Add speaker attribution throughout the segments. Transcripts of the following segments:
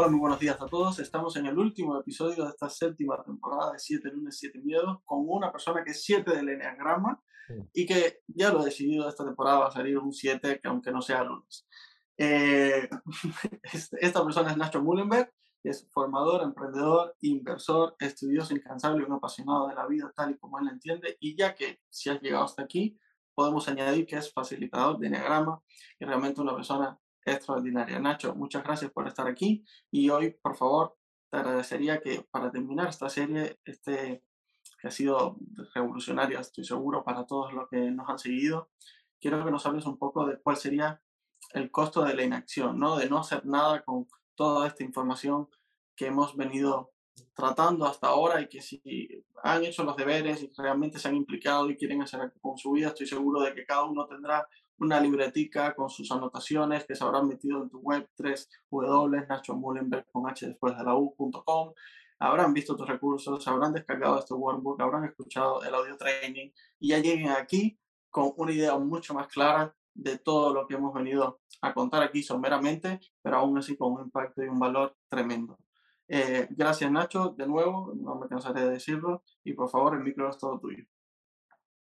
Speaker 1: Hola, muy buenos días a todos. Estamos en el último episodio de esta séptima temporada de 7 lunes, 7 miedos con una persona que es 7 del enneagrama y que ya lo he decidido, esta temporada va a salir un 7, que aunque no sea lunes. Eh, este, esta persona es Nacho Mullenberg, es formador, emprendedor, inversor, estudioso incansable y un apasionado de la vida tal y como él la entiende. Y ya que si has llegado hasta aquí, podemos añadir que es facilitador de enneagrama y realmente una persona extraordinaria. Nacho, muchas gracias por estar aquí y hoy, por favor, te agradecería que para terminar esta serie, este, que ha sido revolucionaria, estoy seguro, para todos los que nos han seguido, quiero que nos hables un poco de cuál sería el costo de la inacción, ¿no? de no hacer nada con toda esta información que hemos venido tratando hasta ahora y que si han hecho los deberes y realmente se han implicado y quieren hacer algo con su vida, estoy seguro de que cada uno tendrá una libretica con sus anotaciones que se habrán metido en tu web 3 w Nacho con h después de la habrán visto tus recursos, habrán descargado este workbook, habrán escuchado el audio training y ya lleguen aquí con una idea mucho más clara de todo lo que hemos venido a contar aquí someramente, pero aún así con un impacto y un valor tremendo. Eh, gracias Nacho, de nuevo, no me cansaré de decirlo, y por favor el micro es todo tuyo.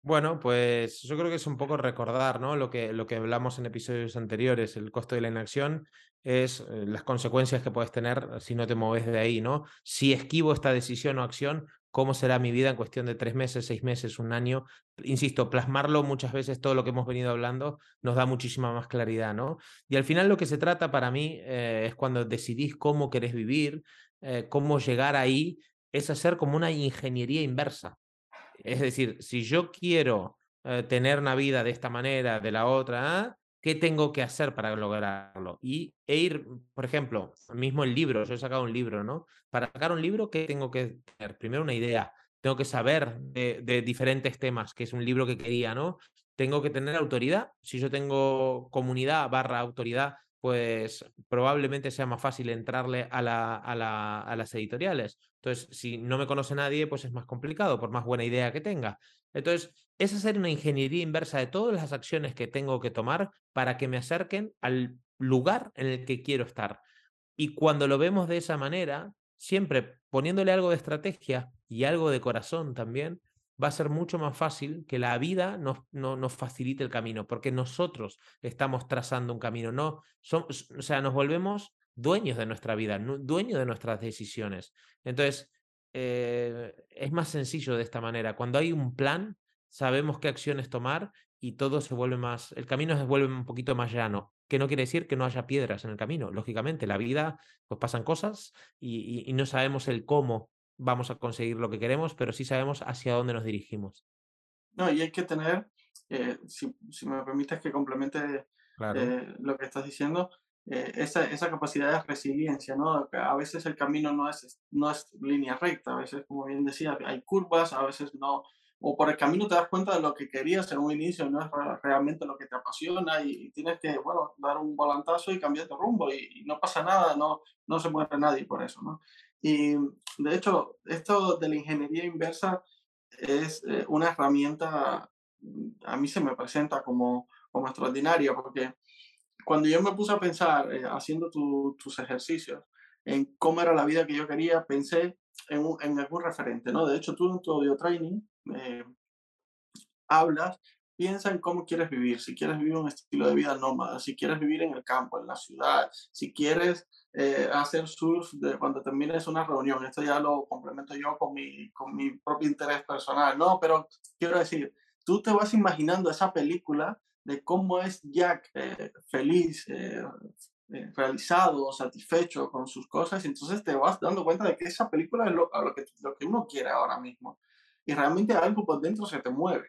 Speaker 2: Bueno, pues yo creo que es un poco recordar ¿no? lo, que, lo que hablamos en episodios anteriores, el costo de la inacción es eh, las consecuencias que puedes tener si no te mueves de ahí, ¿no? Si esquivo esta decisión o acción, ¿cómo será mi vida en cuestión de tres meses, seis meses, un año? Insisto, plasmarlo muchas veces, todo lo que hemos venido hablando, nos da muchísima más claridad, ¿no? Y al final lo que se trata para mí eh, es cuando decidís cómo querés vivir, eh, cómo llegar ahí, es hacer como una ingeniería inversa. Es decir, si yo quiero eh, tener una vida de esta manera, de la otra, ¿qué tengo que hacer para lograrlo? Y e ir, por ejemplo, mismo el libro, yo he sacado un libro, ¿no? Para sacar un libro, ¿qué tengo que tener? Primero una idea, tengo que saber de, de diferentes temas, que es un libro que quería, ¿no? Tengo que tener autoridad. Si yo tengo comunidad barra autoridad, pues probablemente sea más fácil entrarle a, la, a, a, las editoriales. Entonces, si no me conoce nadie, pues es más complicado, por más buena idea que tenga. Entonces, es hacer una ingeniería inversa de todas las acciones que tengo que tomar para que me acerquen al lugar en el que quiero estar. Y cuando lo vemos de esa manera, siempre poniéndole algo de estrategia y algo de corazón también, va a ser mucho más fácil que la vida nos, no, nos facilite el camino, porque nosotros estamos trazando un camino, no, somos, o sea, nos volvemos dueños de nuestra vida, dueños de nuestras decisiones. Entonces, eh, es más sencillo de esta manera. Cuando hay un plan, sabemos qué acciones tomar y todo se vuelve más, el camino se vuelve un poquito más llano, que no quiere decir que no haya piedras en el camino. Lógicamente, la vida, pues pasan cosas y no sabemos el cómo vamos a conseguir lo que queremos, pero sí sabemos hacia dónde nos dirigimos.
Speaker 1: No, y hay que tener, eh, si, si, me permites que complemente eh, lo que estás diciendo, eh, esa, esa, capacidad de resiliencia, ¿no? A veces el camino no es, no es línea recta, a veces, como bien decía, hay curvas, a veces no, o por el camino te das cuenta de lo que querías en un inicio, no es realmente lo que te apasiona y, tienes que, bueno, dar un volantazo y cambiar de rumbo y, y, no pasa nada, no, no se muere nadie por eso, ¿no? Y de hecho, esto de la ingeniería inversa es eh, una herramienta, a mí se me presenta como, como extraordinaria, porque cuando yo me puse a pensar, eh, haciendo tus ejercicios, en cómo era la vida que yo quería, pensé en, en algún referente, ¿no? De hecho, tú en tu audio training eh, hablas, piensa en cómo quieres vivir, si quieres vivir un estilo de vida nómada, si quieres vivir en el campo, en la ciudad, si quieres eh, hacer surf de cuando termines una reunión. Esto ya lo complemento yo con mi, con mi propio interés personal, ¿no? Pero quiero decir, tú te vas imaginando esa película de cómo es Jack eh, feliz, eh, realizado, satisfecho con sus cosas, y entonces te vas dando cuenta de que esa película es lo, lo, que, lo que uno quiere ahora mismo. Y realmente algo por dentro se te mueve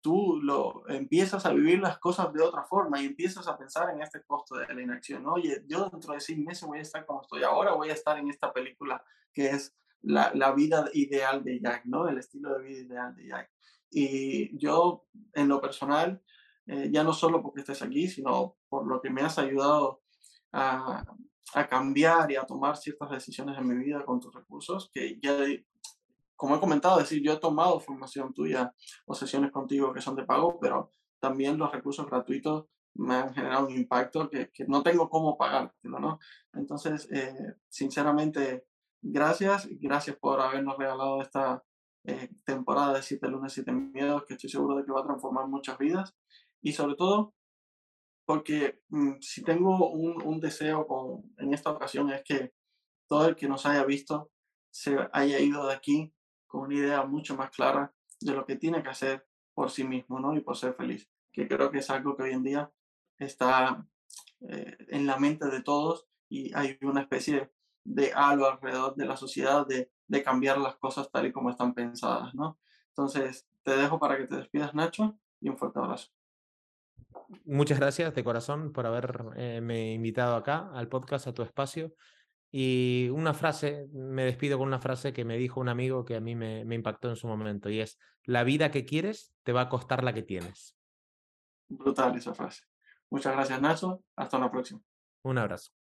Speaker 1: tú lo, empiezas a vivir las cosas de otra forma y empiezas a pensar en este costo de la inacción. Oye, yo dentro de seis meses voy a estar como estoy ahora, voy a estar en esta película que es la, la, vida ideal de Jack, ¿no? El estilo de vida ideal de Jack. Y yo, en lo personal, eh, ya no solo porque estés aquí, sino por lo que me has ayudado a, a, cambiar y a tomar ciertas decisiones en mi vida con tus recursos, que ya, como he comentado, decir, yo he tomado formación tuya o sesiones contigo que son de pago, pero también los recursos gratuitos me han generado un impacto que, que no tengo cómo pagártelo, ¿no? Entonces, eh, sinceramente, gracias, gracias por habernos regalado esta eh, temporada de 7 lunes, 7 miedos, que estoy seguro de que va a transformar muchas vidas. Y sobre todo, porque mm, si tengo un, un deseo con, en esta ocasión es que todo el que nos haya visto se haya ido de aquí con una idea mucho más clara de lo que tiene que hacer por sí mismo, ¿no? Y por ser feliz, que creo que es algo que hoy en día está eh, en la mente de todos y hay una especie de halo alrededor de la sociedad de, cambiar las cosas tal y como están pensadas, ¿no? Entonces, te dejo para que te despidas, Nacho, y un fuerte abrazo.
Speaker 2: Muchas gracias de corazón por haberme invitado acá al podcast, a tu espacio. Y una frase, me despido con una frase que me dijo un amigo que a mí me, me impactó en su momento y es, la vida que quieres te va a costar la que tienes.
Speaker 1: Brutal esa frase. Muchas gracias, Nacho. Hasta la próxima.
Speaker 2: Un abrazo.